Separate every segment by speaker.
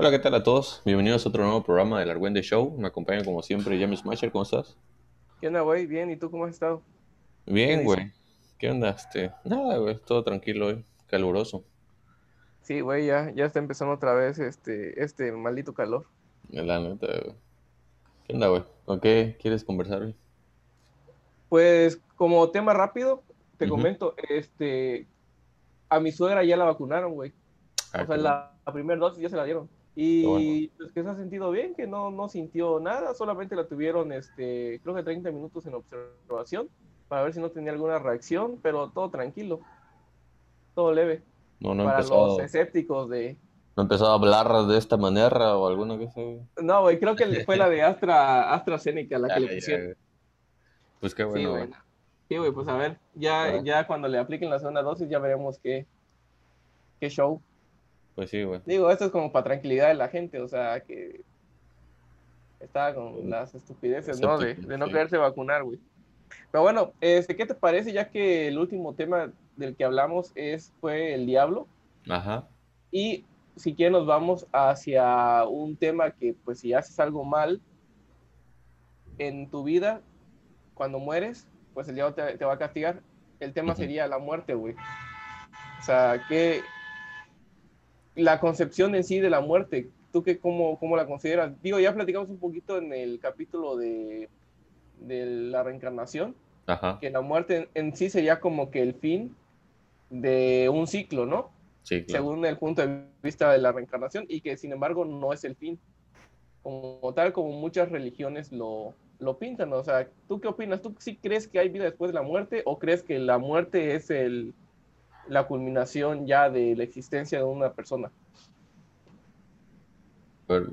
Speaker 1: Hola, ¿qué tal a todos? Bienvenidos a otro nuevo programa del Argüende Show. Me acompaña como siempre James Smasher, ¿cómo estás?
Speaker 2: ¿Qué onda, güey? Bien, ¿y tú cómo has estado?
Speaker 1: Bien,
Speaker 2: ¿Qué
Speaker 1: güey. ¿Qué onda? Este, nada, güey, todo tranquilo hoy, caluroso.
Speaker 2: Sí, güey, ya, ya está empezando otra vez este, este maldito calor.
Speaker 1: La neta, güey. ¿Qué onda, güey? ¿Con qué quieres conversar hoy?
Speaker 2: Pues como tema rápido, te comento, este, a mi suegra ya la vacunaron, güey.
Speaker 1: Ah,
Speaker 2: O sea, la, la primera dosis ya se la dieron. Y pues que se ha sentido bien, que no, no sintió nada, solamente la tuvieron, este, creo que 30 minutos en observación para ver si no tenía alguna reacción, pero todo tranquilo, todo leve.
Speaker 1: No, no
Speaker 2: para
Speaker 1: empezó,
Speaker 2: los escépticos de,
Speaker 1: no empezó a hablar de esta manera o alguna cosa.
Speaker 2: No, güey, creo que fue la de Astra, AstraZeneca la que le pusieron.
Speaker 1: Pues qué
Speaker 2: Sí,
Speaker 1: bueno,
Speaker 2: güey.
Speaker 1: güey.
Speaker 2: Sí, güey, pues a ver, ya, ya cuando le apliquen la segunda dosis ya veremos qué, qué show.
Speaker 1: Pues sí, güey.
Speaker 2: Digo, esto es como para tranquilidad de la gente, o sea, que estaba con las estupideces, ¿no? De, de no quererse vacunar, güey. Pero bueno, este, ¿qué te parece? Ya que el último tema del que hablamos es, fue el diablo.
Speaker 1: Ajá.
Speaker 2: Y si quieres nos vamos hacia un tema que, pues, si haces algo mal en tu vida, cuando mueres, pues el diablo te, te va a castigar. El tema
Speaker 1: Ujú.
Speaker 2: sería la muerte, güey. O sea, que la concepción en sí de la muerte, ¿tú qué, cómo, cómo la consideras? Digo, ya platicamos un poquito en el capítulo de, de la reencarnación,
Speaker 1: Ajá.
Speaker 2: que la muerte en, en sí sería como que el fin de un ciclo, ¿no?
Speaker 1: Sí, claro.
Speaker 2: según el punto de vista de la reencarnación y que sin embargo no es el fin, como tal como muchas religiones lo, lo pintan. O sea, ¿tú qué opinas? ¿Tú sí crees que hay vida después de la muerte o crees que la muerte es el, la culminación ya de la existencia de una persona?
Speaker 1: Pero,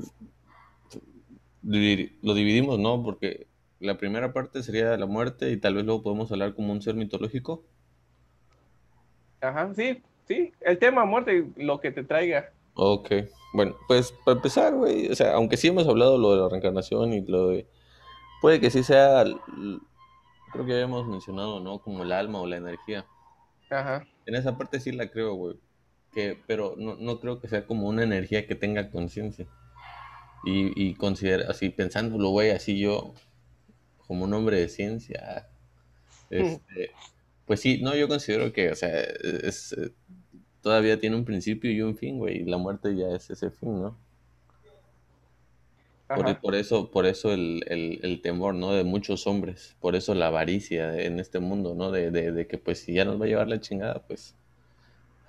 Speaker 1: lo dividimos, ¿no? Porque la primera parte sería la muerte y tal vez luego podemos hablar como un ser mitológico.
Speaker 2: Ajá, sí, sí, el tema muerte, lo que te traiga.
Speaker 1: Ok, bueno, pues para empezar, güey, o sea, aunque sí hemos hablado lo de la reencarnación y lo de... Puede que sí sea, creo que habíamos mencionado, ¿no? Como el alma o la energía.
Speaker 2: Ajá,
Speaker 1: En esa parte sí la creo, güey. Que, pero no, no creo que sea como una energía que tenga conciencia. Y, y considera, así pensándolo, güey, así yo, como un hombre de ciencia, este, pues sí, no, yo considero que, o sea, es, todavía tiene un principio y un fin, güey, y la muerte ya es ese fin, ¿no? Por,
Speaker 2: ajá.
Speaker 1: por eso, por eso el, el, el temor, ¿no? De muchos hombres, por eso la avaricia en este mundo, ¿no? De, de, de que pues si ya nos va a llevar la chingada, pues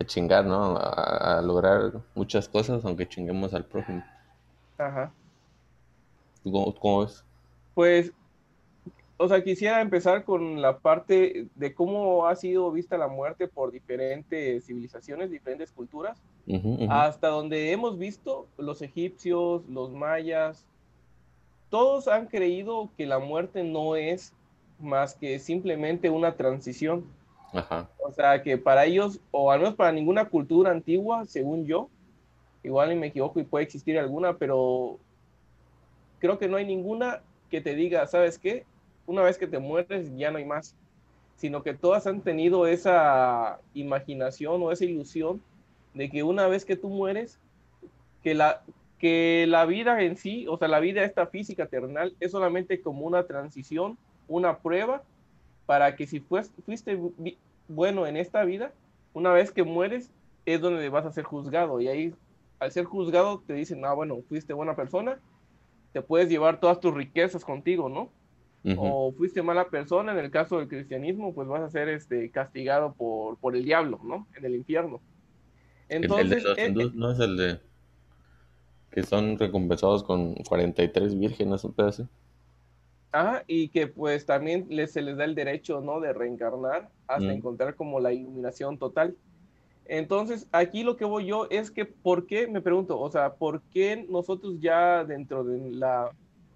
Speaker 1: a chingar, ¿no? A, a lograr muchas cosas, aunque chinguemos al prójimo.
Speaker 2: Ajá.
Speaker 1: ¿Tú ¿Cómo, cómo ves?
Speaker 2: Pues, o sea, quisiera empezar con la parte de cómo ha sido vista la muerte por diferentes civilizaciones, diferentes culturas.
Speaker 1: Ujú, ujú.
Speaker 2: hasta donde hemos visto, los egipcios, los mayas, todos han creído que la muerte no es más que simplemente una transición.
Speaker 1: Ajá.
Speaker 2: O sea, que para ellos, o al menos para ninguna cultura antigua, según yo, igual me equivoco y puede existir alguna, pero creo que no hay ninguna que te diga, ¿sabes qué? Una vez que te mueres ya no hay más, sino que todas han tenido esa imaginación o esa ilusión de que una vez que tú mueres, que la, que la vida en sí, o sea, la vida esta física terrenal es solamente como una transición, una prueba para que si fuiste vi- bueno en esta vida, una vez que mueres es donde vas a ser juzgado y ahí al ser juzgado te dicen, ah, bueno, fuiste buena persona, te puedes llevar todas tus riquezas contigo, ¿no? O fuiste mala persona, en el caso del cristianismo, pues vas a ser este, castigado por, por el diablo, ¿no? En el infierno.
Speaker 1: El- el,
Speaker 2: Entonces,
Speaker 1: de los
Speaker 2: eh,
Speaker 1: hindús, ¿no? Es el de que son recompensados con 43 vírgenes, un pedazo.
Speaker 2: Ajá, y que pues también les, se les da el derecho, ¿no? De reencarnar hasta
Speaker 1: Mm.
Speaker 2: encontrar como la iluminación total. Entonces, aquí lo que voy yo es que, ¿por qué? Me pregunto, o sea, ¿por qué nosotros ya dentro de la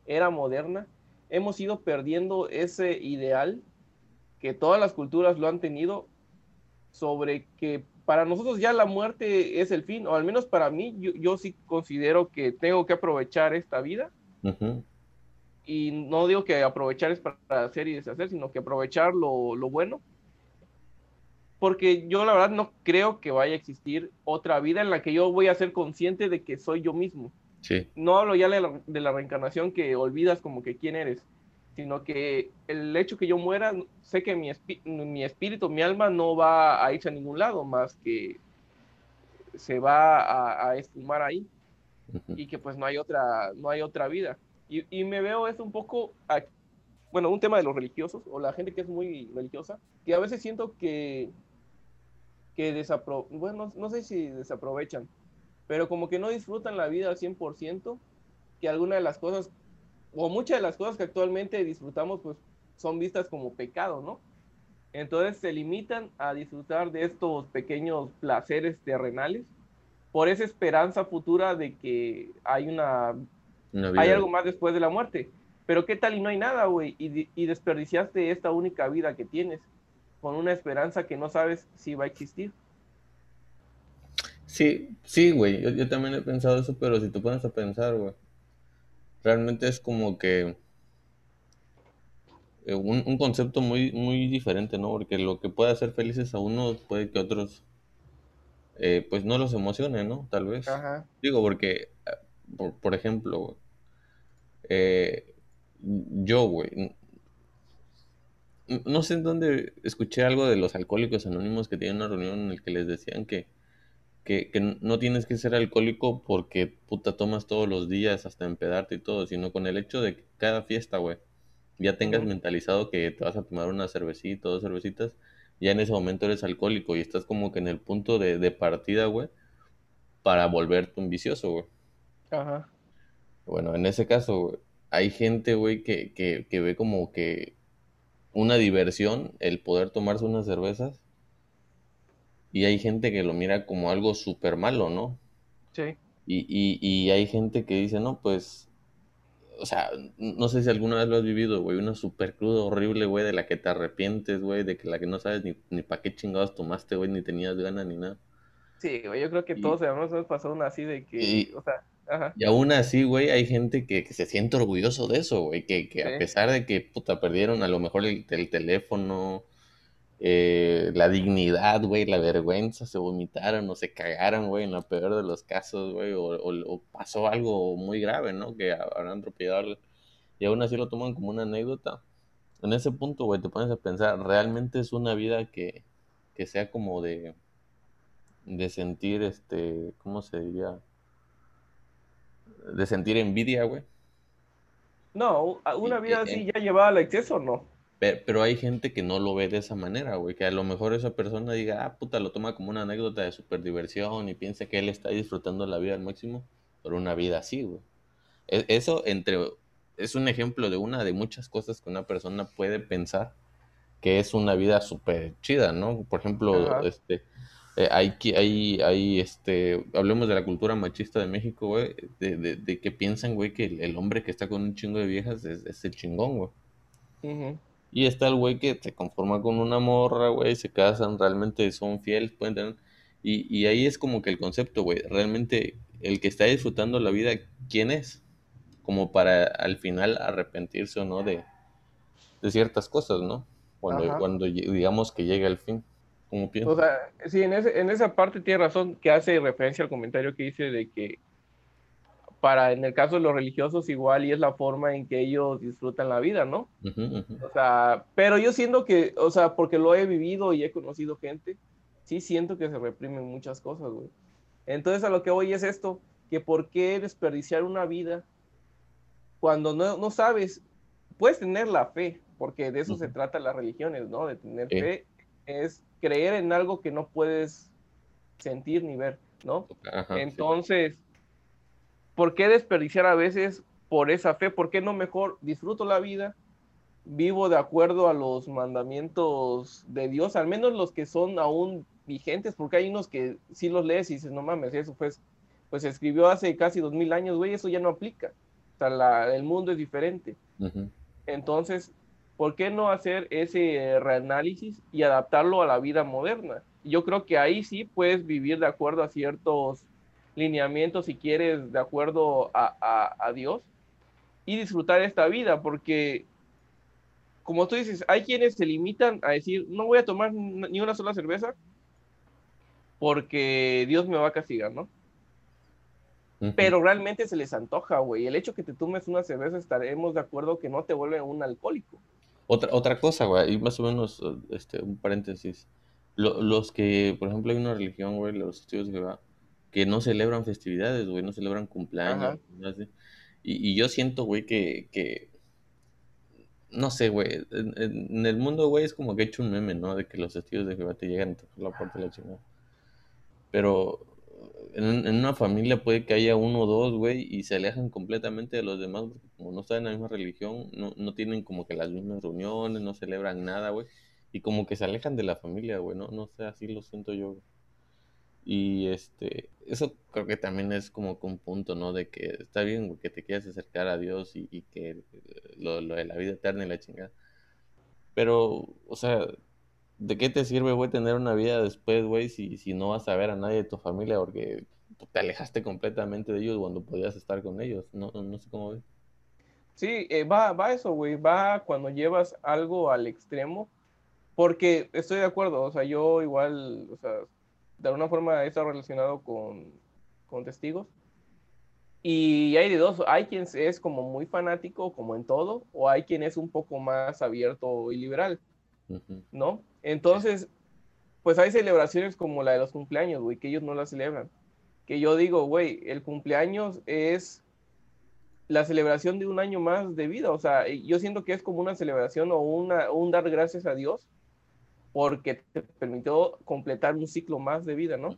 Speaker 2: era moderna hemos ido perdiendo ese ideal que todas las culturas lo han tenido sobre que para nosotros ya la muerte es el fin, o al menos para mí, yo, yo sí considero que tengo que aprovechar esta vida
Speaker 1: Ujú.
Speaker 2: y no digo que aprovechar es para hacer y deshacer, sino que aprovechar lo, lo bueno porque yo la verdad no creo que vaya a existir otra vida en la que yo voy a ser consciente de que soy yo mismo.
Speaker 1: Sí.
Speaker 2: No hablo ya de la, de la reencarnación que olvidas como que quién eres, sino que el hecho que yo muera, sé que mi, mi espíritu, mi alma no va a irse a ningún lado más que se va a, a esfumar ahí y que pues no hay otra, no hay otra vida. Y, y me veo es un poco, bueno, un tema de los religiosos o la gente que es muy religiosa, que a veces siento que, que desapro bueno, no sé si desaprovechan, pero como que no disfrutan la vida al 100%, que algunas de las cosas, o muchas de las cosas que actualmente disfrutamos, pues son vistas como pecado, ¿no? Entonces se limitan a disfrutar de estos pequeños placeres terrenales por esa esperanza futura de que hay una, hay algo más después de la muerte. Pero qué tal y no hay nada, güey, y, y, desperdiciaste esta única vida que tienes con una esperanza que no sabes si va a existir.
Speaker 1: Sí, sí, güey, yo, yo también he pensado eso, pero si te pones a pensar, güey, realmente es como que eh, un, un, concepto muy, muy diferente, ¿no? Porque lo que puede hacer felices a uno puede que otros eh, pues no los emocione, ¿no? Tal vez. Digo, porque, ah, por, ejemplo, eh, yo, güey, no sé en dónde escuché algo de los alcohólicos anónimos que tienen una reunión en la que les decían que, que, no tienes que ser alcohólico porque puta tomas todos los días hasta empedarte y todo, sino con el hecho de que cada fiesta, güey, ya tengas mentalizado que te vas a tomar una cervecita o dos cervecitas ya en ese momento eres alcohólico y estás como que en el punto de, partida, güey, para volverte un vicioso, güey. Ajá. Bueno, en ese caso, hay gente, güey, que, que, ve como que una diversión el poder tomarse unas cervezas. Y hay gente que lo mira como algo súper malo, ¿no? Sí. Y, y, y hay gente que dice, no, pues o sea, no sé si alguna vez lo has vivido, güey, una super cruda horrible, güey, de la que te arrepientes, güey, de que la que no sabes ni, ni para qué chingados tomaste, güey, ni tenías ganas ni nada.
Speaker 2: Sí, güey, yo creo que todos hemos pasado una así de que, o sea,
Speaker 1: ajá. Y aún así, güey, hay gente que, que, se siente orgulloso de eso, güey, que, que a pesar de que, puta, perdieron a lo mejor el, el teléfono, eh, la dignidad, güey, la vergüenza, se vomitaron o se cagaron, güey, en la peor de los casos, güey, o, pasó algo muy grave, ¿no? Que habrán atropellado y aún así lo toman como una anécdota. En ese punto, güey, te pones a pensar, ¿realmente es una vida que, que sea como de, de sentir, este, ¿cómo se diría? De sentir envidia, güey.
Speaker 2: No, una vida así ya llevada al exceso, ¿no?
Speaker 1: Pero hay gente que no lo ve de esa manera, güey. Que a lo mejor esa persona diga, ah, puta, lo toma como una anécdota de super diversión y piensa que él está disfrutando la vida al máximo por una vida así, güey. E, eso entre es un ejemplo de una de muchas cosas que una persona puede pensar que es una vida súper chida, ¿no? Por ejemplo, este, eh, hay, hay, hay, este, hablemos de la cultura machista de México, güey, de, de, que piensan, güey, que el, hombre que está con un chingo de viejas es, el chingón, güey. Y está el güey que se conforma con una morra, güey, se casan, realmente son fieles, pueden tener... Y, y ahí es como que el concepto, güey, realmente el que está disfrutando la vida, ¿quién es? Como para al final arrepentirse o no de, de ciertas cosas, ¿no? Cuando, cuando digamos que llega el fin. ¿Cómo piensas?
Speaker 2: O sea, sí, en, ese, en esa parte tiene razón que hace referencia al comentario que dice de que para en el caso de los religiosos igual y es la forma en que ellos disfrutan la vida, ¿no? O sea, pero yo siento que, o sea, porque lo he vivido y he conocido gente, sí siento que se reprimen muchas cosas, güey. Entonces a lo que voy es esto, que por qué desperdiciar una vida cuando no, no sabes, puedes tener la fe, porque de eso se trata las religiones, ¿no? De tener fe es creer en algo que no puedes sentir ni ver, ¿no? Entonces... ¿por qué desperdiciar a veces por esa fe? ¿Por qué no mejor disfruto la vida? Vivo de acuerdo a los mandamientos de Dios, al menos los que son aún vigentes, porque hay unos que sí los lees y dices, no mames, eso pues, pues se escribió hace casi dos mil años, güey, eso ya no aplica. O sea, el mundo es diferente. Entonces, ¿por qué no hacer ese reanálisis y adaptarlo a la vida moderna? Yo creo que ahí sí puedes vivir de acuerdo a ciertos lineamientos, si quieres, de acuerdo a, Dios y disfrutar esta vida, porque como tú dices, hay quienes se limitan a decir, no voy a tomar ni una sola cerveza porque Dios me va a castigar, ¿no? Pero realmente se les antoja, güey. El hecho que te tomes una cerveza estaremos de acuerdo que no te vuelve un alcohólico.
Speaker 1: Otra, otra cosa, güey, y más o menos, este, un paréntesis. los que, por ejemplo, hay una religión, güey, los estudios de Jehová, que no celebran festividades, güey, no celebran cumpleaños. Y, y, yo siento, güey, que, que, no sé, güey, en, el mundo, güey, es como que he hecho un meme, ¿no? De que los testigos de Jehová te llegan a tocar la puerta de la chingada. Pero en, una familia puede que haya uno o dos, güey, y se alejan completamente de los demás, porque como no están en la misma religión, no, no tienen como que las mismas reuniones, no celebran nada, güey, y como que se alejan de la familia, güey, no, no sé, así lo siento yo. Y este, eso creo que también es como que un punto, ¿no? De que está bien, que te quieras acercar a Dios y, y que eh, lo, lo de la vida eterna y la chingada. Pero, o sea, ¿de qué te sirve, güey, tener una vida después, güey, si, si no vas a ver a nadie de tu familia porque te alejaste completamente de ellos cuando podías estar con ellos? No, no sé cómo ves.
Speaker 2: Sí, eh, va, va eso, güey, va cuando llevas algo al extremo, porque estoy de acuerdo, o sea, yo igual, o sea, de alguna forma estado relacionado con, con testigos, y hay de dos, hay quien es como muy fanático, como en todo, o hay quien es un poco más abierto y liberal. ¿no? Entonces, pues hay celebraciones como la de los cumpleaños, güey, que ellos no la celebran. Que yo digo, güey, el cumpleaños es la celebración de un año más de vida. O sea, yo siento que es como una celebración o, una, un dar gracias a Dios porque te permitió completar un ciclo más de vida, ¿no?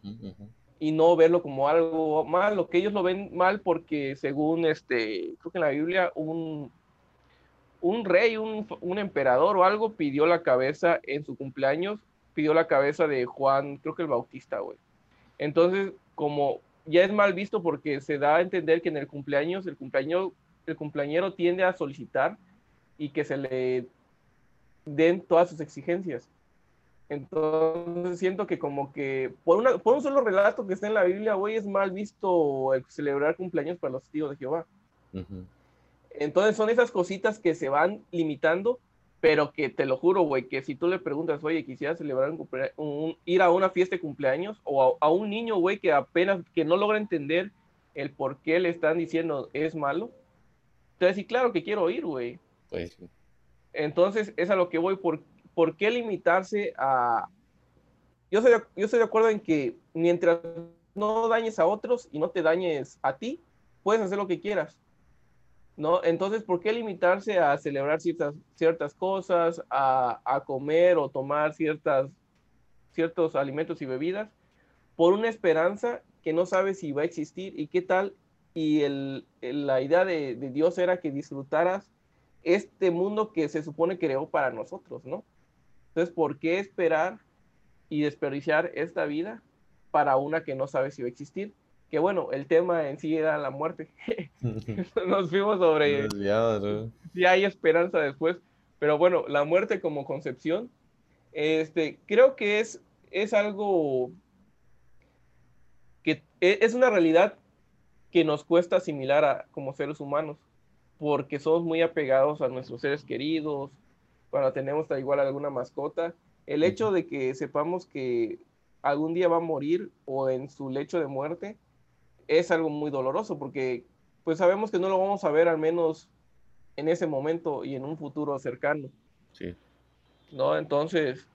Speaker 2: Y no verlo como algo malo, que ellos lo ven mal porque según este, creo que en la Biblia un, un rey, un, emperador o algo pidió la cabeza en su cumpleaños, pidió la cabeza de Juan, creo que el Bautista, güey. Entonces, como ya es mal visto porque se da a entender que en el cumpleaños, el cumpleaños, el cumpleañero tiende a solicitar y que se le den todas sus exigencias. Entonces siento que como que por, una, por un solo relato que está en la Biblia, güey, es mal visto el celebrar cumpleaños para los tíos de Jehová. Entonces son esas cositas que se van limitando, pero que te lo juro, güey, que si tú le preguntas, oye, quisiera celebrar un, ir a una fiesta de cumpleaños o a, un niño, güey, que apenas, que no logra entender el por qué le están diciendo es malo, entonces sí, claro que quiero ir, güey. Pues, Entonces es a lo que voy, ¿por, ¿por qué limitarse a... Yo estoy, yo estoy de acuerdo en que mientras no dañes a otros y no te dañes a ti, puedes hacer lo que quieras ¿no? Entonces, ¿por qué limitarse a celebrar ciertas, ciertas cosas, a, comer o tomar ciertas, ciertos alimentos y bebidas por una esperanza que no sabe si va a existir y qué tal? Y el, la idea de, Dios era que disfrutaras este mundo que se supone creó para nosotros, ¿no? Entonces, ¿por qué esperar y desperdiciar esta vida para una que no sabe si va a existir? que bueno, el tema en sí era la muerte. Nos fuimos sobre si hay esperanza después, pero bueno, la muerte como concepción, este, creo que es, es algo que e, es una realidad que nos cuesta asimilar a, como seres humanos, porque somos muy apegados a nuestros seres queridos, cuando tenemos igual alguna mascota, el hecho de que sepamos que algún día va a morir o en su lecho de muerte, es algo muy doloroso porque pues sabemos que no lo vamos a ver al menos en ese momento y en un futuro cercano. Sí. ¿No? Entonces,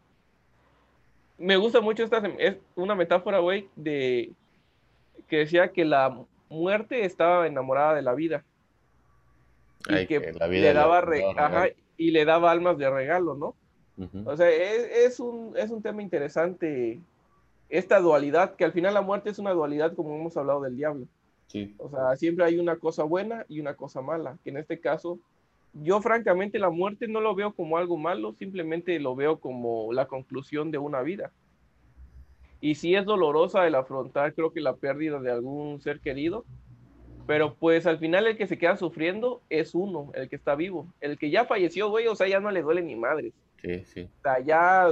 Speaker 2: me gusta mucho esta, es una metáfora, güey, de que decía que la muerte estaba enamorada de la vida. Y que, la vida le daba, y le daba almas de regalo, ¿no? O sea, es, es, un, es un tema interesante esta dualidad, que al final la muerte es una dualidad como hemos hablado del diablo. Sí. O sea, siempre hay una cosa buena y una cosa mala, que en este caso, yo francamente la muerte no lo veo como algo malo, simplemente lo veo como la conclusión de una vida. Y sí es dolorosa el afrontar, creo que la pérdida de algún ser querido, pero pues al final el que se queda sufriendo es uno, el que está vivo. El que ya falleció, güey, o sea, ya no le duele ni madres. Sí, sí. O sea, ya,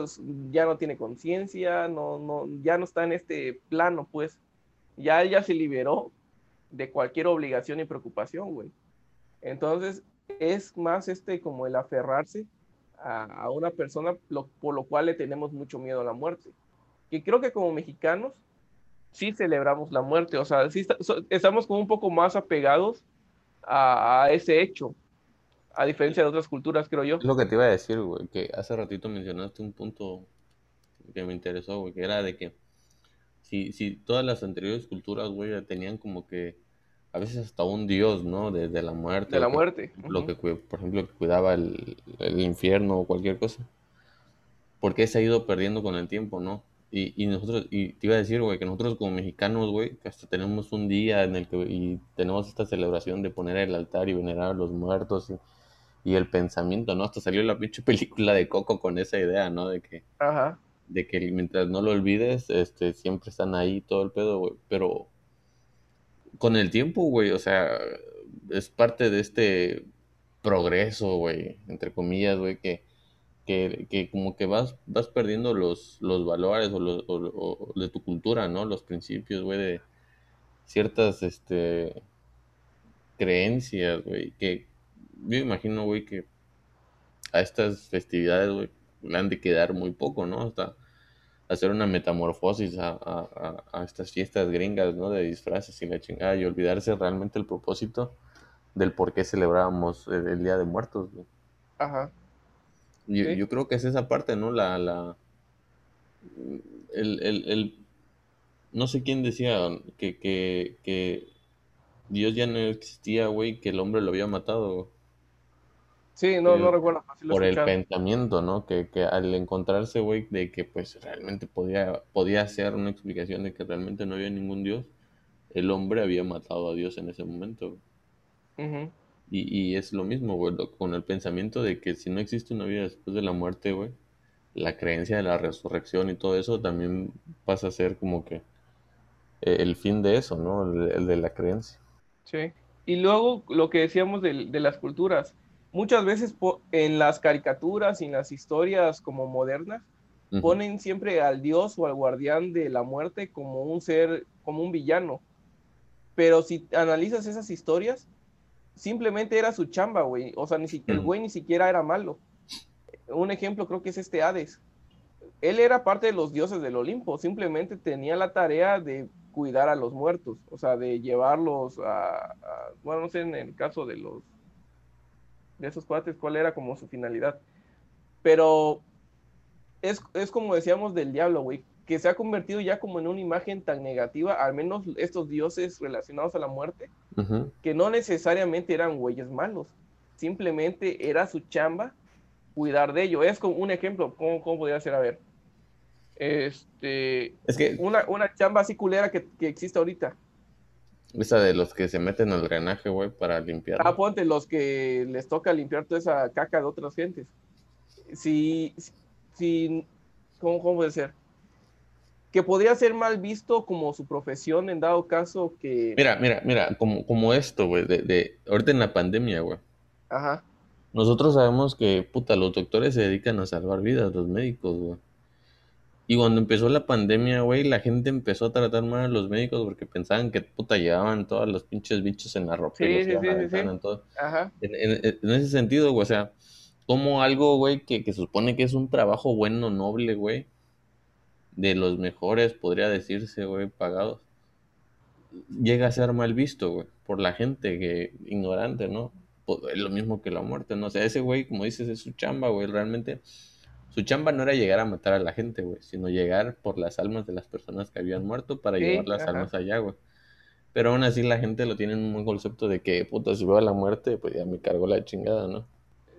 Speaker 2: ya no tiene conciencia, no, no, ya no está en este plano, pues. Ya ya se liberó de cualquier obligación y preocupación, güey. Entonces, es más este como el aferrarse a, una persona por lo cual le tenemos mucho miedo a la muerte. Que creo que como mexicanos sí celebramos la muerte, o sea, sí estamos como un poco más apegados a, ese hecho, a diferencia de otras culturas, creo yo.
Speaker 1: Es lo que te iba a decir, güey, que hace ratito mencionaste un punto que me interesó, güey, que era de que si, si todas las anteriores culturas, güey, tenían como que a veces hasta un dios, ¿no? De, la muerte.
Speaker 2: De la muerte.
Speaker 1: Lo que, por ejemplo, que cuidaba el, infierno o cualquier cosa. Porque se ha ido perdiendo con el tiempo, ¿no? Y, y nosotros, y te iba a decir, güey, que nosotros como mexicanos, güey, que hasta tenemos un día en el que y tenemos esta celebración de poner el altar y venerar a los muertos y, y el pensamiento, ¿no? Hasta salió la pinche película de Coco con esa idea, ¿no? De que,
Speaker 2: Ajá.
Speaker 1: de que mientras no lo olvides, este, siempre están ahí todo el pedo, güey. Pero con el tiempo, güey, o sea, es parte de este progreso, güey, entre comillas, güey, que, que, como que vas, vas perdiendo los, los valores o, los, de tu cultura, ¿no? Los principios, güey, de ciertas, este, creencias, güey, que yo imagino, güey, que a estas festividades, güey, le han de quedar muy poco, ¿no? Hasta hacer una metamorfosis a, estas fiestas gringas, ¿no? De disfraces y la chingada y olvidarse realmente el propósito del por qué celebrábamos el, Día de Muertos.
Speaker 2: Ajá.
Speaker 1: Yo, creo que es esa parte, ¿no? La, la, el, el, no sé quién decía que, que, que Dios ya no existía, güey, que el hombre lo había matado.
Speaker 2: Sí, no, no recuerdo.
Speaker 1: por el pensamiento, ¿no? Que, que al encontrarse, güey, de que pues realmente podía, podía ser una explicación de que realmente no había ningún Dios, el hombre había matado a Dios en ese momento. Y, y, es lo mismo, güey, con el pensamiento de que si no existe una vida después de la muerte, güey, la creencia de la resurrección y todo eso también pasa a ser como que eh, el fin de eso, ¿no? El, de la creencia.
Speaker 2: Sí. Y luego lo que decíamos de, de las culturas muchas veces en las caricaturas y en las historias como modernas, ponen siempre al dios o al guardián de la muerte como un ser, como un villano. Pero si analizas esas historias, simplemente era su chamba, güey. O sea, ni el güey ni siquiera era malo. Un ejemplo creo que es este Hades. Él era parte de los dioses del Olimpo, simplemente tenía la tarea de cuidar a los muertos, o sea, de llevarlos a bueno, no sé, en el caso de los de esos cuates, cuál era como su finalidad. Pero es, como decíamos del diablo, güey, que se ha convertido ya como en una imagen tan negativa, al menos estos dioses relacionados a la muerte, que no necesariamente eran güeyes malos, simplemente era su chamba cuidar de ello. Es como un ejemplo, ¿cómo, cómo podría ser? A ver, este,
Speaker 1: es que...
Speaker 2: una, una chamba así culera que, que existe ahorita.
Speaker 1: Esa de los que se meten al drenaje, güey, para limpiar.
Speaker 2: Ah, ponte los que les toca limpiar toda esa caca de otras gentes. Si, si, ¿cómo, cómo puede ser? Que podría ser mal visto como su profesión en dado caso que...
Speaker 1: Mira, mira, mira, como, como esto, güey, de, de, ahorita en la pandemia, güey.
Speaker 2: Ajá.
Speaker 1: Nosotros sabemos que, puta, los doctores se dedican a salvar vidas, los médicos, güey. Y cuando empezó la pandemia, güey, la gente empezó a tratar mal a los médicos porque pensaban que puta llevaban todos los pinches bichos en la ropa
Speaker 2: sí,
Speaker 1: y
Speaker 2: los sí, sí,
Speaker 1: en todo. Ajá. En, ese sentido, güey, o sea, como algo, güey, que, que supone que es un trabajo bueno, noble, güey, de los mejores, podría decirse, güey, pagados, llega a ser mal visto, güey, por la gente que ignorante, ¿no? Es lo mismo que la muerte, ¿no? O sea, ese güey, como dices, es su chamba, güey, realmente su chamba no era llegar a matar a la gente, güey, sino llegar por las almas de las personas que habían muerto para llevar las almas allá, güey. Pero aún así la gente lo tiene en un buen concepto de que, puta, si veo a la muerte, pues ya me cargo la chingada, ¿no?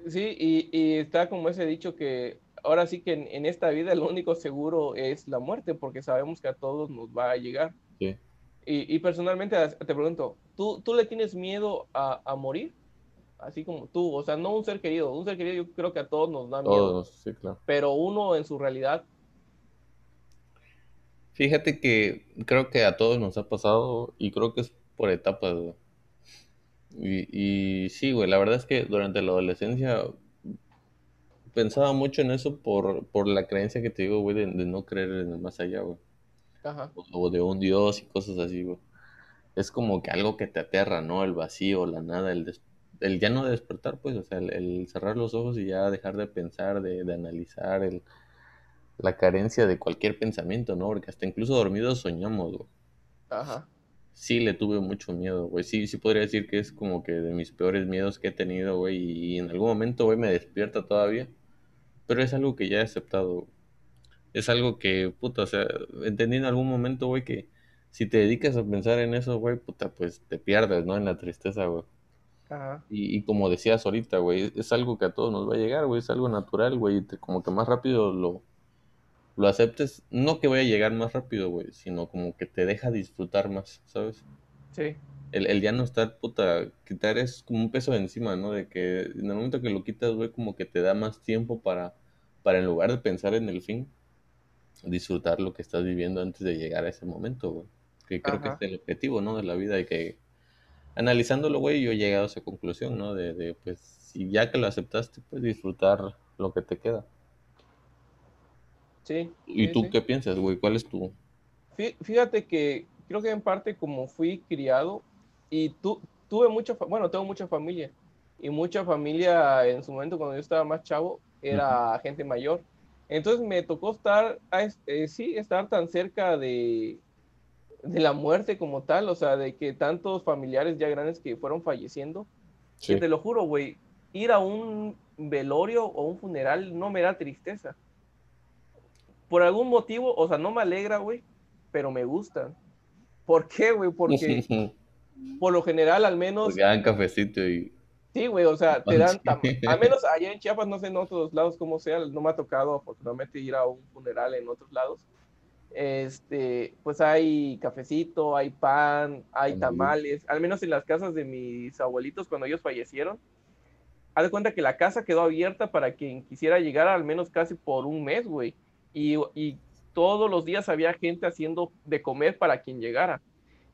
Speaker 2: Sí, y, está como ese dicho que ahora sí que en, esta vida lo único seguro es la muerte, porque sabemos que a todos nos va a llegar.
Speaker 1: Sí.
Speaker 2: Y, personalmente te pregunto, ¿tú, ¿tú le tienes miedo a, a morir? así como tú, o sea, no un ser querido, un ser querido yo creo que a todos nos da miedo.
Speaker 1: Todos, sí, claro.
Speaker 2: Pero uno en su realidad.
Speaker 1: Fíjate que creo que a todos nos ha pasado y creo que es por etapas, güey. Y, y sí, güey, la verdad es que durante la adolescencia pensaba mucho en eso por, por la creencia que te digo, güey, de, no creer en el más allá, güey.
Speaker 2: Ajá.
Speaker 1: O, de un Dios y cosas así, güey. Es como que algo que te aterra, ¿no? El vacío, la nada, el, des el ya no despertar, pues, o sea, el, cerrar los ojos y ya dejar de pensar, de, de analizar, el, la carencia de cualquier pensamiento, ¿no? Porque hasta incluso dormidos soñamos, güey. Ajá. Sí, le tuve mucho miedo, güey. Sí, sí podría decir que es como que de mis peores miedos que he tenido, güey. Y en algún momento, güey, me despierta todavía. Pero es algo que ya he aceptado. Es algo que, puta, o sea, entendí en algún momento, güey, que si te dedicas a pensar en eso, güey, puta, pues te pierdes, ¿no? En la tristeza, güey. Ajá. Y, y, como decías ahorita, güey, es algo que a todos nos va a llegar, güey, es algo natural, güey, como que más rápido lo, lo aceptes, no que vaya a llegar más rápido, güey, sino como que te deja disfrutar más, ¿sabes? Sí. El, el ya no estar, puta, quitar es como un peso de encima, ¿no? De que en el momento que lo quitas, güey, como que te da más tiempo para, para en lugar de pensar en el fin, disfrutar lo que estás viviendo antes de llegar a ese momento, güey. Que creo que es el objetivo, ¿no? De la vida y que analizándolo, güey, yo he llegado a esa conclusión, ¿no? De, de, pues, si ya que lo aceptaste, pues disfrutar lo que te queda. Sí. ¿Y tú qué piensas, güey? ¿Cuál es tu...?
Speaker 2: Fíjate que creo que en parte como fui criado y tu, tuve mucha, bueno, tengo mucha familia y mucha familia en su momento cuando yo estaba más chavo era gente mayor. Entonces me tocó estar, eh, sí, estar tan cerca de, de la muerte como tal, o sea, de que tantos familiares ya grandes que fueron falleciendo. Que te lo juro, güey, ir a un velorio o un funeral no me da tristeza por algún motivo, o sea, no me alegra, güey, pero me gusta. ¿Por qué, güey? Porque por lo general, al menos.
Speaker 1: Pues dan cafecito y.
Speaker 2: Sí, güey, o sea, te dan. Al menos allá en Chiapas, no sé en otros lados cómo sea, no me ha tocado afortunadamente ir a un funeral en otros lados. Este, pues hay cafecito, hay pan, hay tamales, al menos en las casas de mis abuelitos cuando ellos fallecieron. Haz de cuenta que la casa quedó abierta para quien quisiera llegar al menos casi por un mes, güey y, todos los días había gente haciendo de comer para quien llegara.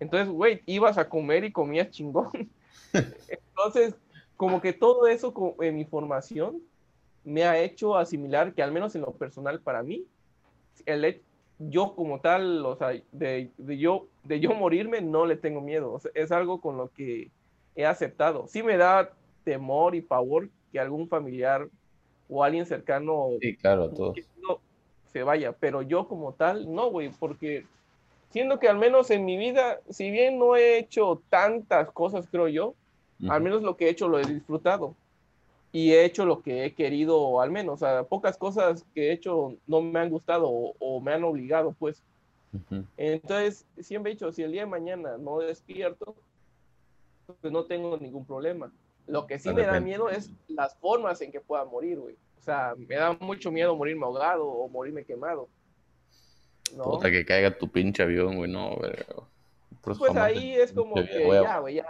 Speaker 2: Entonces, güey, ibas a comer y comías chingón. Entonces, como que todo eso en mi formación me ha hecho asimilar que al menos en lo personal para mí, el yo como tal, o sea, de, yo, de yo morirme no le tengo miedo. es algo con lo que he aceptado. Sí me da temor y pavor que algún familiar o alguien cercano
Speaker 1: sí, claro, todos
Speaker 2: se vaya, pero yo como tal, no, güey, porque siendo que al menos en mi vida, si bien no he hecho tantas cosas, creo yo, al menos lo que he hecho lo he disfrutado y he hecho lo que he querido, al menos, o sea, pocas cosas que he hecho no me han gustado o, me han obligado, pues. Entonces, siempre he dicho, si el día de mañana no despierto, pues no tengo ningún problema. Lo que sí me da miedo es las formas en que pueda morir, güey. O sea, me da mucho miedo morirme ahogado o morirme quemado.
Speaker 1: ¿No? Puta, que caiga tu pinche avión, güey, no, güey.
Speaker 2: Pues ahí es como que ya, güey, ya,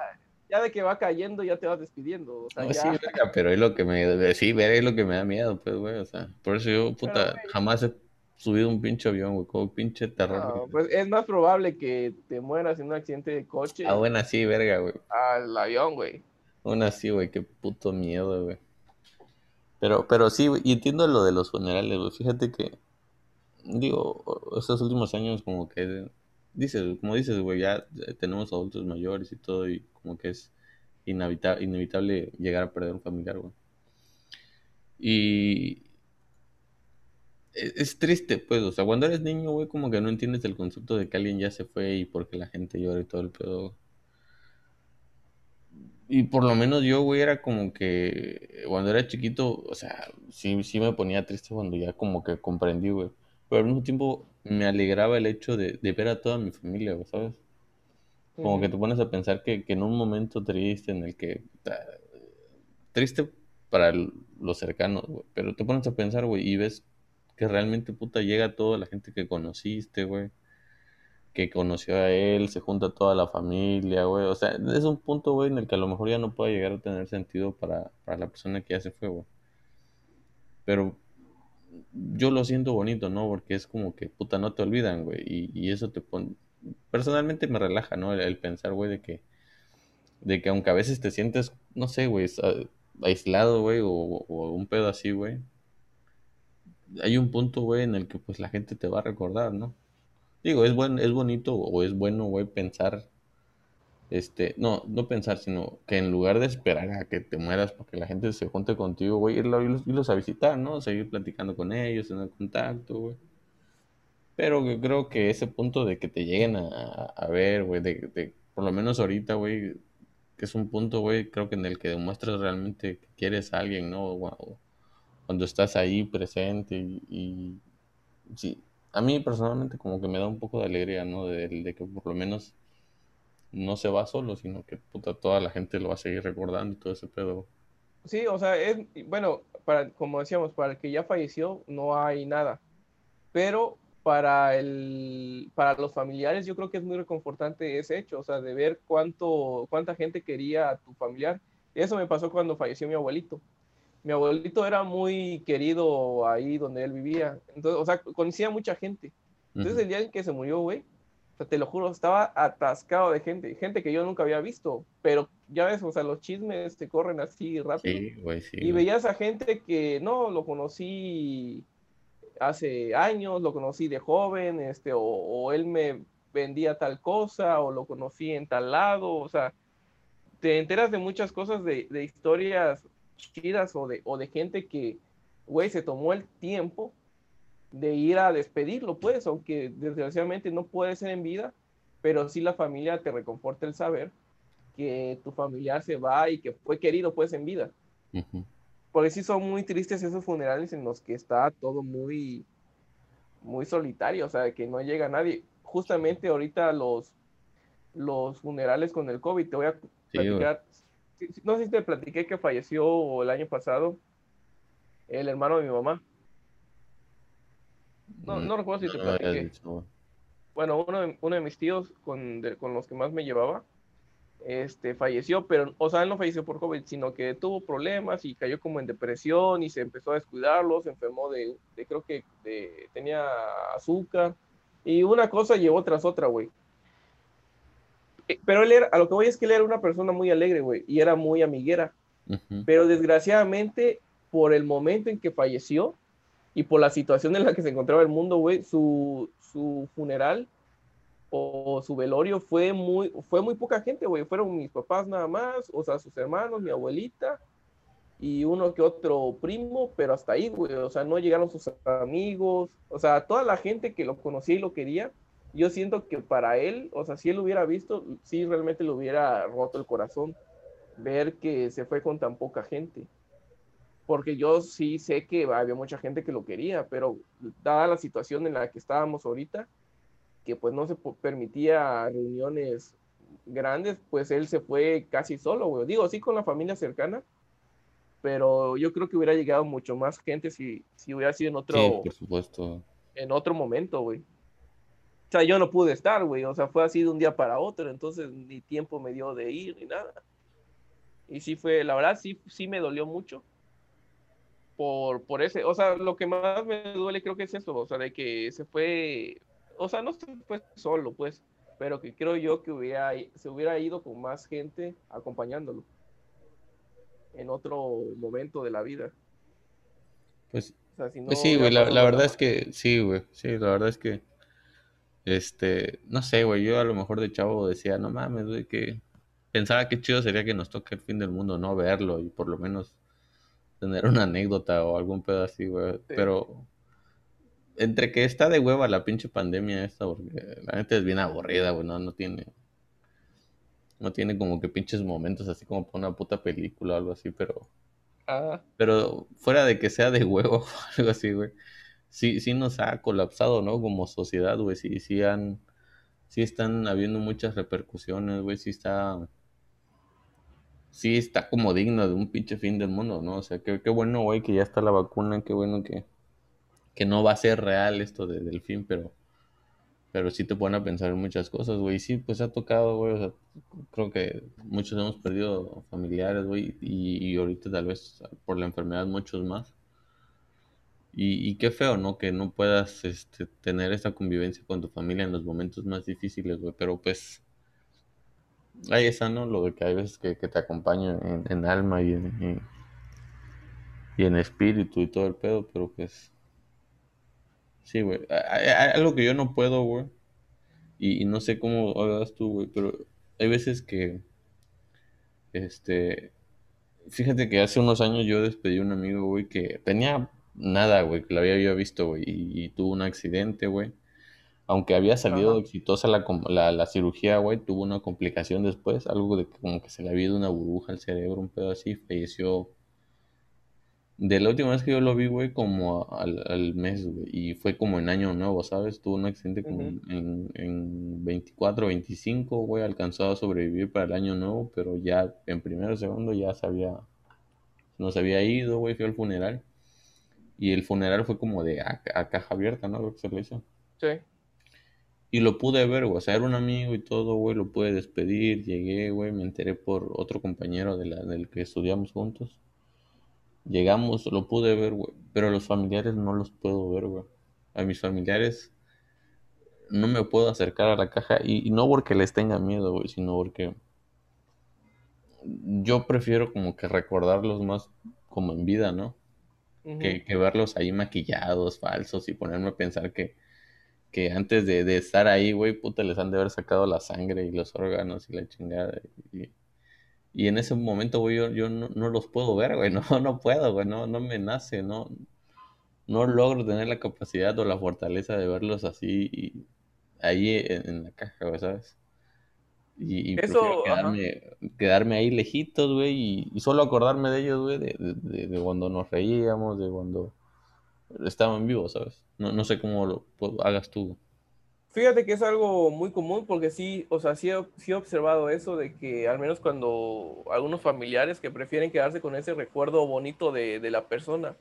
Speaker 2: ya de que va cayendo ya te vas despidiendo. O sea,
Speaker 1: Sí, verga, pero es lo que me, sí, verga, es lo que me da miedo, pues, güey, o sea, por eso yo, puta, jamás he subido un pinche avión, güey, como pinche terror.
Speaker 2: No, pues es más probable que te mueras en un accidente de coche.
Speaker 1: Ah, bueno, sí, verga, güey.
Speaker 2: Al avión, güey.
Speaker 1: Aún así, güey, qué puto miedo, güey. Pero, pero sí, y entiendo lo de los funerales, güey. Fíjate que, digo, estos últimos años como que, dices, como dices, güey, ya tenemos adultos mayores y todo, y como que es inevitable, inevitable llegar a perder un familiar, güey. Y e, es, triste, pues, o sea, cuando eres niño, güey, como que no entiendes el concepto de que alguien ya se fue y porque la gente llora y todo el pedo. Y por lo menos yo, güey, era como que cuando era chiquito, o sea, sí, sí me ponía triste cuando ya como que comprendí, güey. Pero al mismo tiempo me alegraba el hecho de, ver a toda mi familia, ¿sabes? Como que te pones a pensar que, en un momento triste en el que... Triste para los cercanos, güey. Pero te pones a pensar, güey, y ves que realmente, puta, llega toda la gente que conociste, güey que conoció a él, se junta toda la familia, güey. O sea, es un punto, güey, en el que a lo mejor ya no puede llegar a tener sentido para, la persona que ya se fue, güey. Pero yo lo siento bonito, ¿no? Porque es como que, puta, no te olvidan, güey. Y, eso te pone... Personalmente me relaja, ¿no? El, pensar, güey, de que... De que aunque a veces te sientes, no sé, güey, aislado, güey, o, o un pedo así, güey. Hay un punto, güey, en el que pues la gente te va a recordar, ¿no? Digo, es, buen, es bonito o es bueno, güey, pensar este, no, no pensar, sino que en lugar de esperar a que te mueras para que la gente se junte contigo, güey, irlos, irlos a visitar, ¿no? Seguir platicando con ellos, tener contacto, güey. Pero yo creo que ese punto de que te lleguen a, a ver, güey, de, de, por lo menos ahorita, güey, que es un punto, güey, creo que en el que demuestras realmente que quieres a alguien, ¿no? Cuando estás ahí presente y, sí, a mí personalmente como que me da un poco de alegría, ¿no? De que por lo menos no se va solo, sino que puta, toda la gente lo va a seguir recordando y todo ese pedo.
Speaker 2: Sí, o sea, es, bueno, para, como decíamos, para el que ya falleció no hay nada, pero para, el, para los familiares yo creo que es muy reconfortante ese hecho, o sea, de ver cuánto, cuánta gente quería a tu familiar. Eso me pasó cuando falleció mi abuelito. Mi abuelito era muy querido ahí donde él vivía, entonces, o sea, conocía mucha gente. Entonces, uh -huh. el día en que se murió, güey, te lo juro, estaba atascado de gente, gente que yo nunca había visto, pero ya ves, o sea, los chismes te corren así rápido.
Speaker 1: Sí, güey, sí.
Speaker 2: Y veías a gente que no, lo conocí hace años, lo conocí de joven, este, o, o, él me vendía tal cosa, o lo conocí en tal lado, o sea, te enteras de muchas cosas, de, de historias chidas o de, o de gente que, güey, se tomó el tiempo de ir a despedirlo, pues, aunque desgraciadamente no puede ser en vida, pero sí la familia te reconforta el saber que tu familiar se va y que fue querido, pues, en vida. Uh -huh porque sí son muy tristes esos funerales en los que está todo muy, muy solitario, o sea, que no llega nadie. Justamente ahorita los, los funerales con el COVID, te voy a platicar, sí, no sé si te platiqué que falleció el año pasado el hermano de mi mamá. No, no recuerdo si te platiqué. Bueno, uno de, uno de mis tíos con, de, con los que más me llevaba, este, falleció, pero, o sea, él no falleció por COVID, sino que tuvo problemas y cayó como en depresión y se empezó a descuidarlo, se enfermó de, de creo que de, tenía azúcar y una cosa llevó tras otra, güey. Pero él era, a lo que voy es que él era una persona muy alegre, güey, y era muy amiguera. Uh -huh. Pero desgraciadamente, por el momento en que falleció y por la situación en la que se encontraba el mundo, güey, su, su funeral o su velorio fue muy, fue muy poca gente, güey. Fueron mis papás nada más, o sea, sus hermanos, mi abuelita y uno que otro primo, pero hasta ahí, güey. O sea, no llegaron sus amigos, o sea, toda la gente que lo conocía y lo quería. Yo siento que para él, o sea, si él hubiera visto, sí realmente le hubiera roto el corazón ver que se fue con tan poca gente. Porque yo sí sé que había mucha gente que lo quería, pero dada la situación en la que estábamos ahorita, que pues no se permitía reuniones grandes, pues él se fue casi solo, güey. Digo, sí con la familia cercana, pero yo creo que hubiera llegado mucho más gente si, si hubiera sido en otro...
Speaker 1: Sí, por supuesto.
Speaker 2: En otro momento, güey. O sea, yo no pude estar, güey. O sea, fue así de un día para otro, entonces ni tiempo me dio de ir ni nada. Y sí fue, la verdad, sí, sí me dolió mucho. Por, por ese, o sea, lo que más me duele creo que es eso, o sea, de que se fue o sea, no se fue solo, pues, pero que creo yo que hubiera, se hubiera ido con más gente acompañándolo en otro momento de la vida.
Speaker 1: Pues, o sea, si no, pues sí, güey, la, la, verdad es que, sí, güey, sí, la verdad es que, este, no sé, güey, yo a lo mejor de chavo decía, no mames, güey, que pensaba que chido sería que nos toque el fin del mundo, no verlo y por lo menos tener una anécdota o algún pedo así, güey, sí. pero entre que está de hueva la pinche pandemia esta, porque la gente es bien aburrida, güey, no, no tiene. No tiene como que pinches momentos así como para una puta película o algo así, pero.
Speaker 2: Ah.
Speaker 1: Pero fuera de que sea de huevo o algo así, güey. Sí, sí nos ha colapsado, ¿no? Como sociedad, güey. Sí, sí han. Sí están habiendo muchas repercusiones, güey. Sí está. Sí está como digno de un pinche fin del mundo, ¿no? O sea, qué, qué bueno, güey, que ya está la vacuna. Qué bueno que que no va a ser real esto de, del fin, pero pero sí te ponen a pensar en muchas cosas, güey. Sí, pues ha tocado, güey. O sea, creo que muchos hemos perdido familiares, güey. Y, y, ahorita tal vez por la enfermedad muchos más. Y, y, qué feo, ¿no? Que no puedas este, tener esta convivencia con tu familia en los momentos más difíciles, güey. Pero pues ahí está, ¿no? Lo de que hay veces que, que te acompañan en, en, alma y en, y en espíritu y todo el pedo, pero pues Sí, güey. Algo que yo no puedo, güey. Y, y, no sé cómo hagas tú, güey, pero hay veces que, este, fíjate que hace unos años yo despedí a un amigo, güey, que tenía nada, güey, que lo había yo visto, güey, y, y tuvo un accidente, güey. Aunque había salido
Speaker 2: Ajá.
Speaker 1: exitosa la, com- la, la cirugía, güey, tuvo una complicación después, algo de que como que se le había ido una burbuja al cerebro, un pedo así, falleció. De la última vez que yo lo vi, güey, como a- al, al mes, güey, y fue como en año nuevo, ¿sabes? Tuvo un accidente como en, en, en 24, 25, güey, alcanzó a sobrevivir para el año nuevo, pero ya en primero, segundo ya se había, no se había ido, güey, fue al funeral. Y el funeral fue como de a, a caja abierta, ¿no? Lo que se le hizo.
Speaker 2: Sí.
Speaker 1: Y lo pude ver, güey. O sea, era un amigo y todo, güey. Lo pude despedir. Llegué, güey. Me enteré por otro compañero de la, del que estudiamos juntos. Llegamos, lo pude ver, güey. Pero a los familiares no los puedo ver, güey. A mis familiares no me puedo acercar a la caja. Y, y no porque les tenga miedo, güey. Sino porque yo prefiero como que recordarlos más como en vida, ¿no? Que, que verlos ahí maquillados, falsos. Y ponerme a pensar que que antes de, de estar ahí, güey, puta, les han de haber sacado la sangre y los órganos y la chingada. Y, y en ese momento, güey, yo, yo no, no los puedo ver, güey, no, no puedo, güey, no, no me nace, no, no logro tener la capacidad o la fortaleza de verlos así y ahí en, en la caja, güey, ¿sabes? Y,
Speaker 2: Eso,
Speaker 1: quedarme, quedarme ahí lejitos, güey, y, y solo acordarme de ellos, güey, de- de cuando nos reíamos, de cuando estaban vivos, ¿sabes? No, no sé cómo lo hagas tú.
Speaker 2: Fíjate que es algo muy común porque sí, o sea, sí he, sí he observado eso de que al menos cuando algunos familiares que prefieren quedarse con ese recuerdo bonito de, de la persona.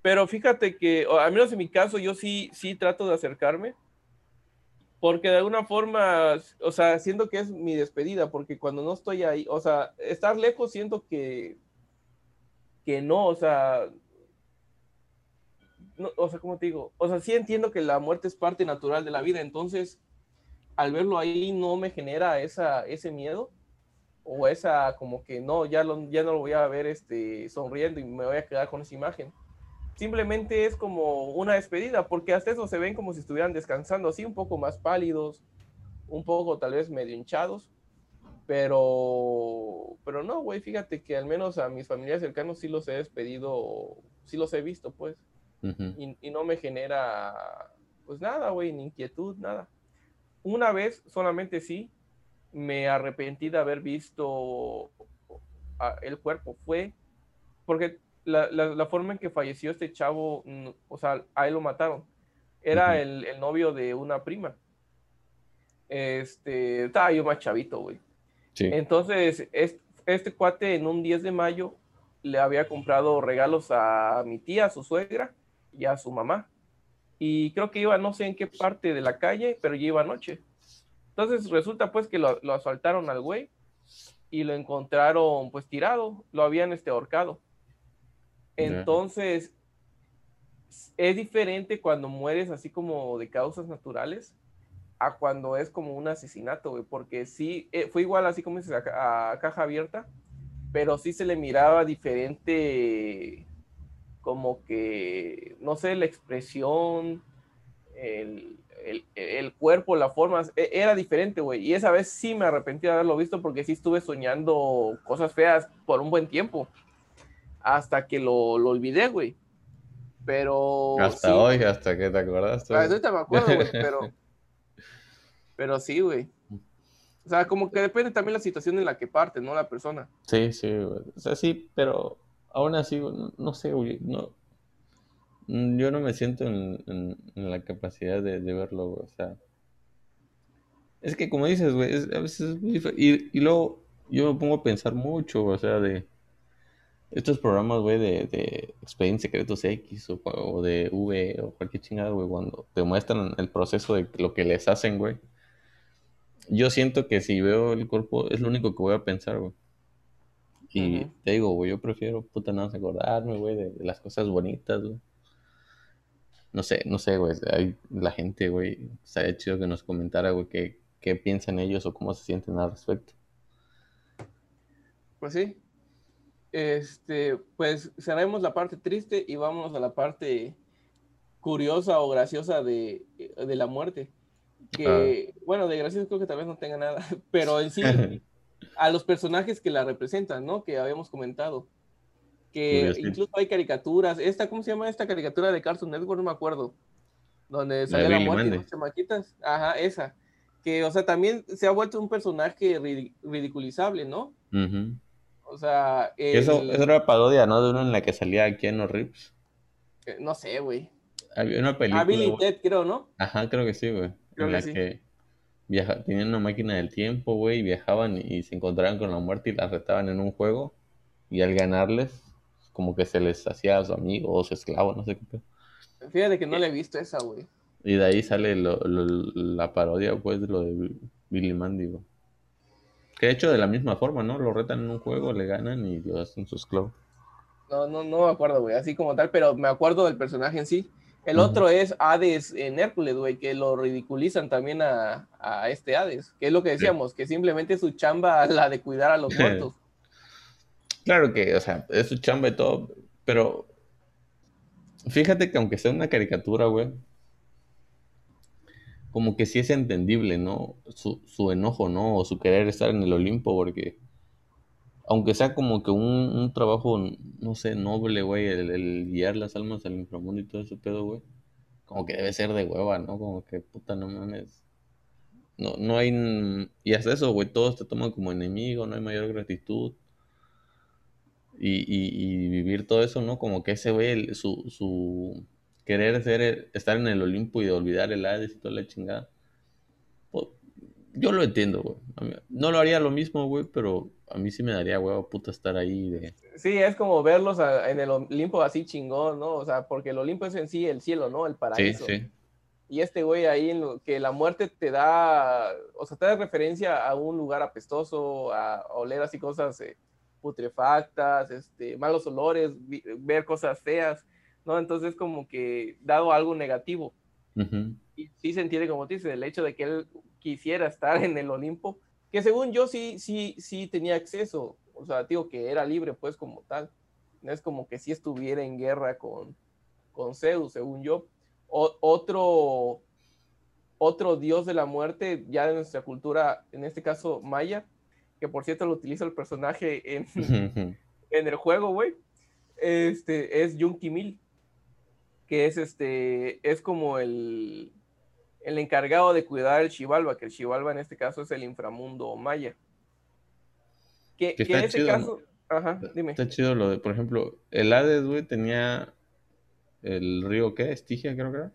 Speaker 2: Pero fíjate que, al menos en mi caso, yo sí, sí trato de acercarme porque de alguna forma, o sea, siento que es mi despedida porque cuando no estoy ahí, o sea, estar lejos siento que, que no, o sea, no, o sea, ¿cómo te digo? O sea, sí entiendo que la muerte es parte natural de la vida, entonces al verlo ahí no me genera esa, ese miedo o esa como que no, ya, lo, ya no lo voy a ver este, sonriendo y me voy a quedar con esa imagen. Simplemente es como una despedida, porque hasta eso se ven como si estuvieran descansando, así un poco más pálidos, un poco tal vez medio hinchados, pero, pero no, güey, fíjate que al menos a mis familiares cercanos sí los he despedido, sí los he visto, pues
Speaker 1: Ujú.
Speaker 2: y, y no me genera, pues nada, güey, ni inquietud, nada. Una vez solamente sí me arrepentí de haber visto a- el cuerpo. Fue porque la, la- la forma en que falleció este chavo, o sea, a él lo mataron. Era
Speaker 1: Ujú.
Speaker 2: el, el novio de una prima. Este, estaba yo más chavito, güey.
Speaker 1: Sí.
Speaker 2: Entonces, es- este cuate en un 10 de mayo le había comprado regalos a mi tía, a su suegra y a su mamá. Y creo que iba no sé en qué parte de la calle, pero ya iba noche. Entonces resulta pues que lo, lo asaltaron al güey y lo encontraron pues tirado, lo habían este ahorcado.
Speaker 1: Ya.
Speaker 2: Entonces, es diferente cuando mueres así como de causas naturales a cuando es como un asesinato, güey, porque sí, eh, fue igual así como dices, a caja abierta, pero sí se le miraba diferente, como que, no sé, la expresión, el, el, el cuerpo, la forma, e- era diferente, güey, y esa vez sí me arrepentí de haberlo visto porque sí estuve soñando cosas feas por un buen tiempo, hasta que lo, lo olvidé, güey. Pero
Speaker 1: Hasta
Speaker 2: sí,
Speaker 1: hoy, hasta que te acordaste.
Speaker 2: Ah, ahorita me acuerdo, güey, pero. Pero sí, güey. O sea, como que depende también la situación en la que parte, ¿no? La persona.
Speaker 1: Sí, sí, güey. O sea, sí, pero aún así, no, no sé, güey. No, mm, yo no me siento en, la capacidad de, verlo, güey. O sea, es que como dices, güey, a veces es muy dif- Y, luego yo me pongo a pensar mucho, o sea, de estos programas, güey, de, de Expedientes Secretos X o, o de V o cualquier chingada, güey, cuando te muestran el proceso de lo que les hacen, güey. Yo siento que si veo el cuerpo es lo único que voy a pensar, güey. Y te digo, güey, yo prefiero puta nada más acordarme, güey, de, de las cosas bonitas, güey. No sé, no sé, güey. Hay la gente, güey. Estaría chido que nos comentara, güey, qué, qué piensan ellos o cómo se sienten al respecto.
Speaker 2: Pues sí. Este, pues cerremos la parte triste y vámonos a la parte curiosa o graciosa de, de la muerte. que, bueno, de gracioso creo que tal vez no tenga nada, pero en sí, a los personajes que la representan, ¿no? Que habíamos comentado. Que incluso hay caricaturas. Esta, ¿cómo se llama esta caricatura de Cartoon Network? No me acuerdo. Donde sale la, muerte de chamaquitas. Ajá, esa. Que, o sea, también se ha vuelto un personaje ridiculizable, ¿no? O sea.
Speaker 1: Eso, eso era parodia, ¿no? De uno en la que salía Keanu Reeves.
Speaker 2: Eh, no sé, güey.
Speaker 1: Había una película.
Speaker 2: Ah, creo, ¿no?
Speaker 1: Ajá, creo que sí, güey. en la que viaja, tenían una máquina del tiempo, güey, y viajaban y se encontraban con la muerte y la retaban en un juego. Y al ganarles, como que se les hacía a su amigo o su esclavo, no sé qué.
Speaker 2: Fíjate que no le he visto esa, güey.
Speaker 1: Y de ahí sale la parodia, pues, de lo de Billy Mandy, güey. Que de hecho de la misma forma, ¿no? Lo retan en un juego, le ganan y lo hacen su esclavo.
Speaker 2: No, no, no me acuerdo, güey, así como tal, pero me acuerdo del personaje en sí. El otro es Hades en Hércules, güey, que lo ridiculizan también a, este Hades, que es lo que decíamos, que simplemente su chamba la de cuidar a los muertos.
Speaker 1: Claro que, o sea, es su chamba y todo, pero fíjate que aunque sea una caricatura, güey, como que sí es entendible, ¿no? Su, su enojo, ¿no? O su querer estar en el Olimpo, porque aunque sea como que un, trabajo, no sé, noble, güey, el, guiar las almas al inframundo y todo ese pedo, güey, como que debe ser de hueva, ¿no? Como que, puta, no mames. No, no hay... Y hace eso, güey, todos te toman como enemigo, no hay mayor gratitud. Y, y, vivir todo eso, ¿no? Como que ese güey, su, su querer ser, estar en el Olimpo y olvidar el Hades y toda la chingada. Pues, yo lo entiendo, güey. No lo haría lo mismo, güey, pero a mí sí me daría huevo puta estar ahí. De...
Speaker 2: Sí, es como verlos en el Olimpo así chingón, ¿no? O sea, porque el Olimpo es en sí el cielo, ¿no? El paraíso. Sí, sí. Y este güey ahí, en lo, que la muerte te da, o sea, te da referencia a un lugar apestoso, a, oler así cosas eh, putrefactas, este, malos olores, ver cosas feas, ¿no? Entonces como que dado algo negativo. Y sí se entiende, como te dices, el hecho de que él quisiera estar en el Olimpo, que según yo sí, sí, sí tenía acceso, o sea, digo que era libre pues como tal, no es como que si estuviera en guerra con, con Zeus, según yo. otro, otro dios de la muerte, ya de nuestra cultura, en este caso maya, que por cierto lo utiliza el personaje en, en el juego, güey, este, es Yunkimil, que es, este, es como el, el encargado de cuidar el Xibalba, que el Xibalba en este caso es el inframundo maya.
Speaker 1: Que, en este caso, ajá, dime. Está chido lo de, por ejemplo, el Hades, güey, tenía el río, ¿qué? Estigia, creo que era.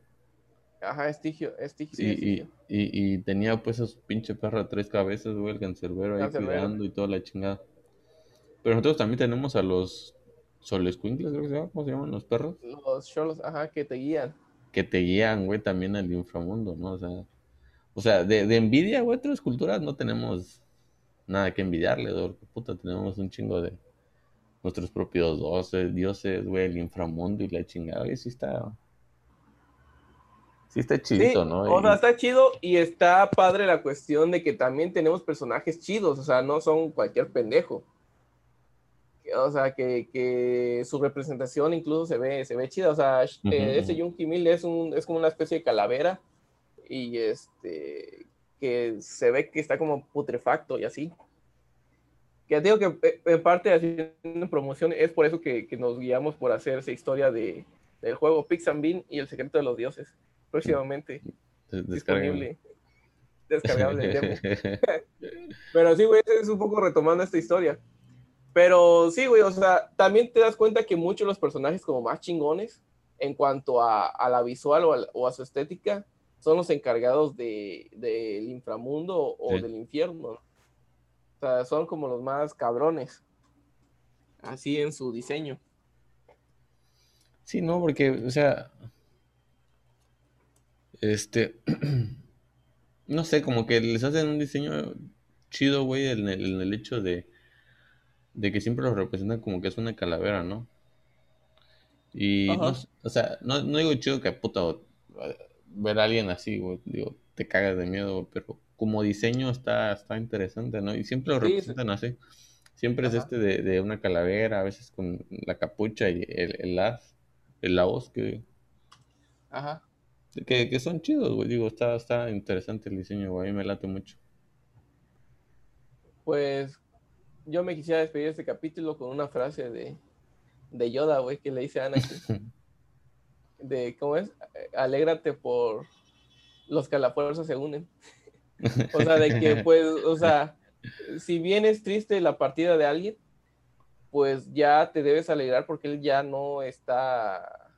Speaker 2: Ajá, Estigio, Estigio.
Speaker 1: Y, y, y, tenía pues esos pinche perros de tres cabezas, güey, el cancerbero ahí cuidando y toda la chingada. Pero nosotros también tenemos a los solescuincles, creo que se llama, ¿cómo se llaman los perros?
Speaker 2: Los cholos, ajá, que te guían
Speaker 1: que te guían, güey, también al inframundo, ¿no? O sea, o sea de, de envidia, güey, otras culturas no tenemos nada que envidiarle, güey. Puta, tenemos un chingo de nuestros propios dioses, dioses, güey, el inframundo y la chingada, güey, sí está... Sí está chido, ¿no?
Speaker 2: O sea, está chido y está padre la cuestión de que también tenemos personajes chidos, o sea, no son cualquier pendejo o sea, que, su representación incluso se ve, se ve chida, o sea, eh, ese Yunki Mil es, un, es como una especie de calavera y este, que se ve que está como putrefacto y así. Que digo que eh, en parte haciendo promoción es por eso que, nos guiamos por hacer esa historia de, del juego Pix and Bean y el secreto de los dioses próximamente. Disponible. descargable. Pero sí güey es un poco retomando esta historia pero sí, güey, o sea, también te das cuenta que muchos de los personajes como más chingones en cuanto a, la visual o a, su estética son los encargados del de, inframundo o del infierno. O sea, son como los más cabrones. Así en su diseño.
Speaker 1: Sí, no, porque, o sea, este, no sé, como que les hacen un diseño chido, güey, en el hecho de de que siempre lo representan como que es una calavera, ¿no? Y, no, o sea, no, no, digo chido que puta ver a alguien así, güey, digo, te cagas de miedo, pero como diseño está, está interesante, ¿no? Y siempre lo representan así. Siempre es este de, de, una calavera, a veces con la capucha y el, el as, el la que...
Speaker 2: Ajá.
Speaker 1: Que, que son chidos, güey. Digo, está, está interesante el diseño, güey. A mí me late mucho.
Speaker 2: Pues yo me quisiera despedir de este capítulo con una frase de, de Yoda, güey, que le dice a Anakin. de, ¿cómo es? Alégrate por los que a la fuerza se unen. o sea, de que, pues, o sea, si bien es triste la partida de alguien, pues ya te debes alegrar porque él ya no está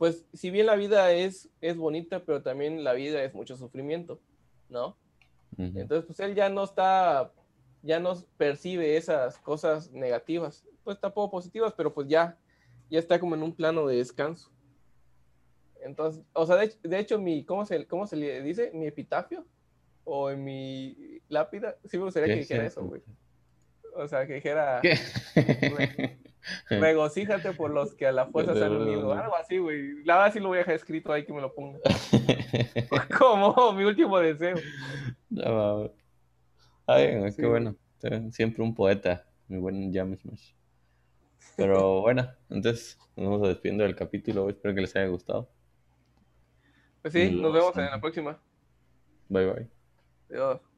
Speaker 2: pues si bien la vida es, es bonita, pero también la vida es mucho sufrimiento, ¿no? Entonces, pues él ya no está, ya no percibe esas cosas negativas, pues tampoco positivas, pero pues ya, ya está como en un plano de descanso. Entonces, o sea, de, hecho, mi, ¿cómo se, ¿cómo se le dice? Mi epitafio o en mi lápida, sí me gustaría que dijera eso, güey. O sea, que dijera... Regocíjate por los que a la fuerza se han unido. Algo así, güey. La verdad sí lo voy a dejar escrito ahí que me lo ponga. Como mi último deseo.
Speaker 1: No, Ay, es que bueno. Siempre un poeta. Mi buen James Smash. Pero bueno, entonces nos vamos despidiendo del capítulo. Espero que les haya gustado.
Speaker 2: Pues sí, nos vemos en la próxima.
Speaker 1: Bye bye.
Speaker 2: Adiós.